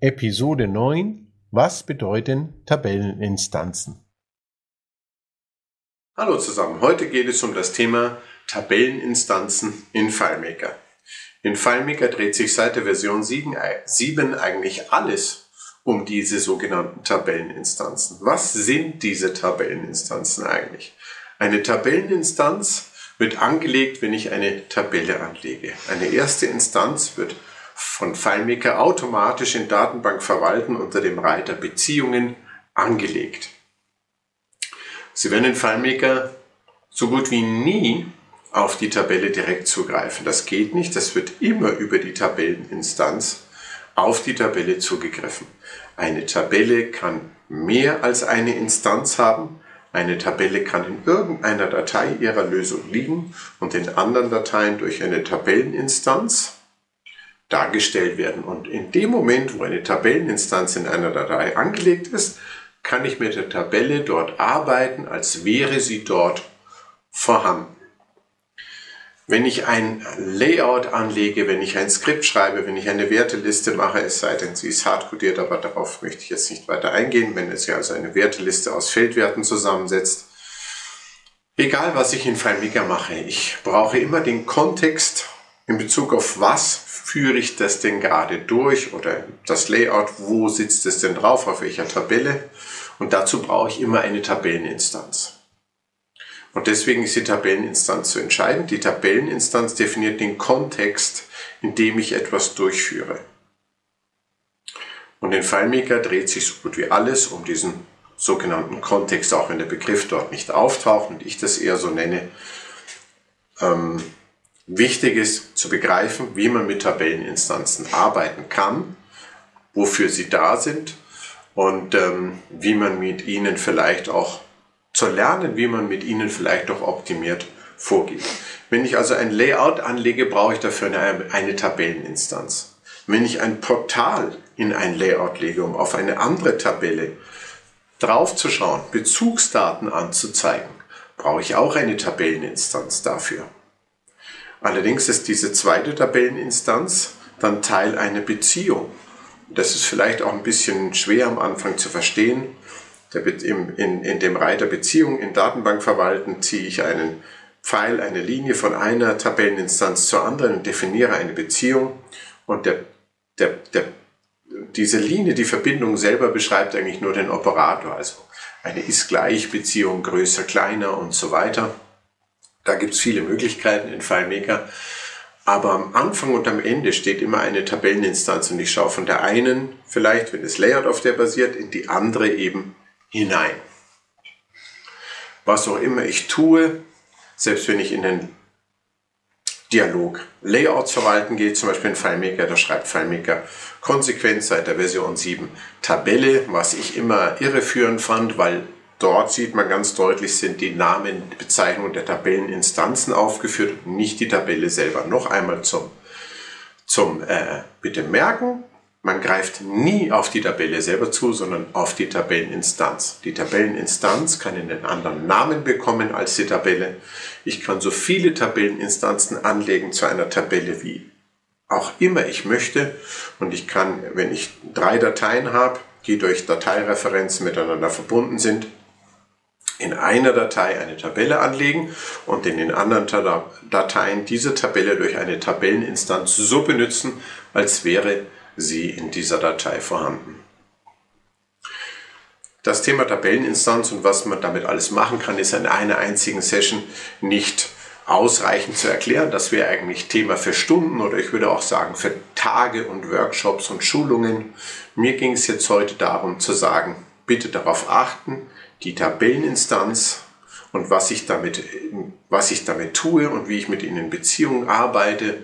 Episode 9 Was bedeuten Tabelleninstanzen? Hallo zusammen, heute geht es um das Thema Tabelleninstanzen in FileMaker. In FileMaker dreht sich seit der Version 7, 7 eigentlich alles um diese sogenannten Tabelleninstanzen. Was sind diese Tabelleninstanzen eigentlich? Eine Tabelleninstanz wird angelegt, wenn ich eine Tabelle anlege. Eine erste Instanz wird von FileMaker automatisch in Datenbank verwalten unter dem Reiter Beziehungen angelegt. Sie werden in FileMaker so gut wie nie auf die Tabelle direkt zugreifen. Das geht nicht, das wird immer über die Tabelleninstanz auf die Tabelle zugegriffen. Eine Tabelle kann mehr als eine Instanz haben, eine Tabelle kann in irgendeiner Datei ihrer Lösung liegen und in anderen Dateien durch eine Tabelleninstanz dargestellt werden. Und in dem Moment, wo eine Tabelleninstanz in einer Datei angelegt ist, kann ich mit der Tabelle dort arbeiten, als wäre sie dort vorhanden. Wenn ich ein Layout anlege, wenn ich ein Skript schreibe, wenn ich eine Werteliste mache, es sei denn, sie ist hardcodiert, aber darauf möchte ich jetzt nicht weiter eingehen, wenn es ja also eine Werteliste aus Feldwerten zusammensetzt. Egal, was ich in FileMaker mache, ich brauche immer den Kontext in Bezug auf was führe ich das denn gerade durch oder das Layout, wo sitzt es denn drauf, auf welcher Tabelle. Und dazu brauche ich immer eine Tabelleninstanz. Und deswegen ist die Tabelleninstanz so entscheidend. Die Tabelleninstanz definiert den Kontext, in dem ich etwas durchführe. Und in FileMaker dreht sich so gut wie alles um diesen sogenannten Kontext, auch wenn der Begriff dort nicht auftaucht und ich das eher so nenne. Ähm, wichtig ist zu begreifen, wie man mit Tabelleninstanzen arbeiten kann, wofür sie da sind und ähm, wie man mit ihnen vielleicht auch zu lernen, wie man mit ihnen vielleicht auch optimiert vorgeht. Wenn ich also ein Layout anlege, brauche ich dafür eine, eine Tabelleninstanz. Wenn ich ein Portal in ein Layout lege, um auf eine andere Tabelle draufzuschauen, Bezugsdaten anzuzeigen, brauche ich auch eine Tabelleninstanz dafür. Allerdings ist diese zweite Tabelleninstanz dann Teil einer Beziehung. Das ist vielleicht auch ein bisschen schwer am Anfang zu verstehen. In, dem Reiter Beziehung in Datenbank verwalten ziehe ich einen Pfeil, eine Linie von einer Tabelleninstanz zur anderen und definiere eine Beziehung. Und der, der, der, diese Linie, die Verbindung selber beschreibt eigentlich nur den Operator, also eine Ist-Gleich-Beziehung, größer, kleiner und so weiter. Da gibt es viele Möglichkeiten in FileMaker. Aber am Anfang und am Ende steht immer eine Tabelleninstanz und ich schaue von der einen, vielleicht wenn das Layout auf der basiert, in die andere eben hinein. Was auch immer ich tue, selbst wenn ich in den Dialog Layouts verwalten gehe, zum Beispiel in FileMaker, da schreibt FileMaker konsequent seit der Version 7 Tabelle, was ich immer irreführend fand, weil Dort sieht man ganz deutlich, sind die Namen, Bezeichnungen der Tabelleninstanzen aufgeführt, nicht die Tabelle selber. Noch einmal zum, zum äh, bitte merken, man greift nie auf die Tabelle selber zu, sondern auf die Tabelleninstanz. Die Tabelleninstanz kann einen anderen Namen bekommen als die Tabelle. Ich kann so viele Tabelleninstanzen anlegen zu einer Tabelle wie auch immer ich möchte. Und ich kann, wenn ich drei Dateien habe, die durch Dateireferenzen miteinander verbunden sind, in einer Datei eine Tabelle anlegen und in den anderen Dateien diese Tabelle durch eine Tabelleninstanz so benutzen, als wäre sie in dieser Datei vorhanden. Das Thema Tabelleninstanz und was man damit alles machen kann, ist in einer einzigen Session nicht ausreichend zu erklären. Das wäre eigentlich Thema für Stunden oder ich würde auch sagen für Tage und Workshops und Schulungen. Mir ging es jetzt heute darum zu sagen, bitte darauf achten, die Tabelleninstanz und was ich damit, was ich damit tue und wie ich mit ihnen in Beziehungen arbeite,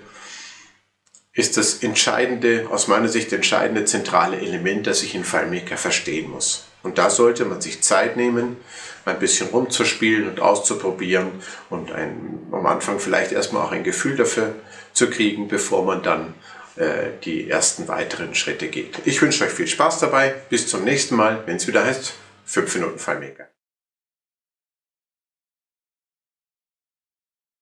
ist das entscheidende, aus meiner Sicht entscheidende zentrale Element, das ich in FileMaker verstehen muss. Und da sollte man sich Zeit nehmen, ein bisschen rumzuspielen und auszuprobieren und ein, am Anfang vielleicht erstmal auch ein Gefühl dafür zu kriegen, bevor man dann äh, die ersten weiteren Schritte geht. Ich wünsche euch viel Spaß dabei. Bis zum nächsten Mal, wenn es wieder heißt 5 Minuten FileMaker.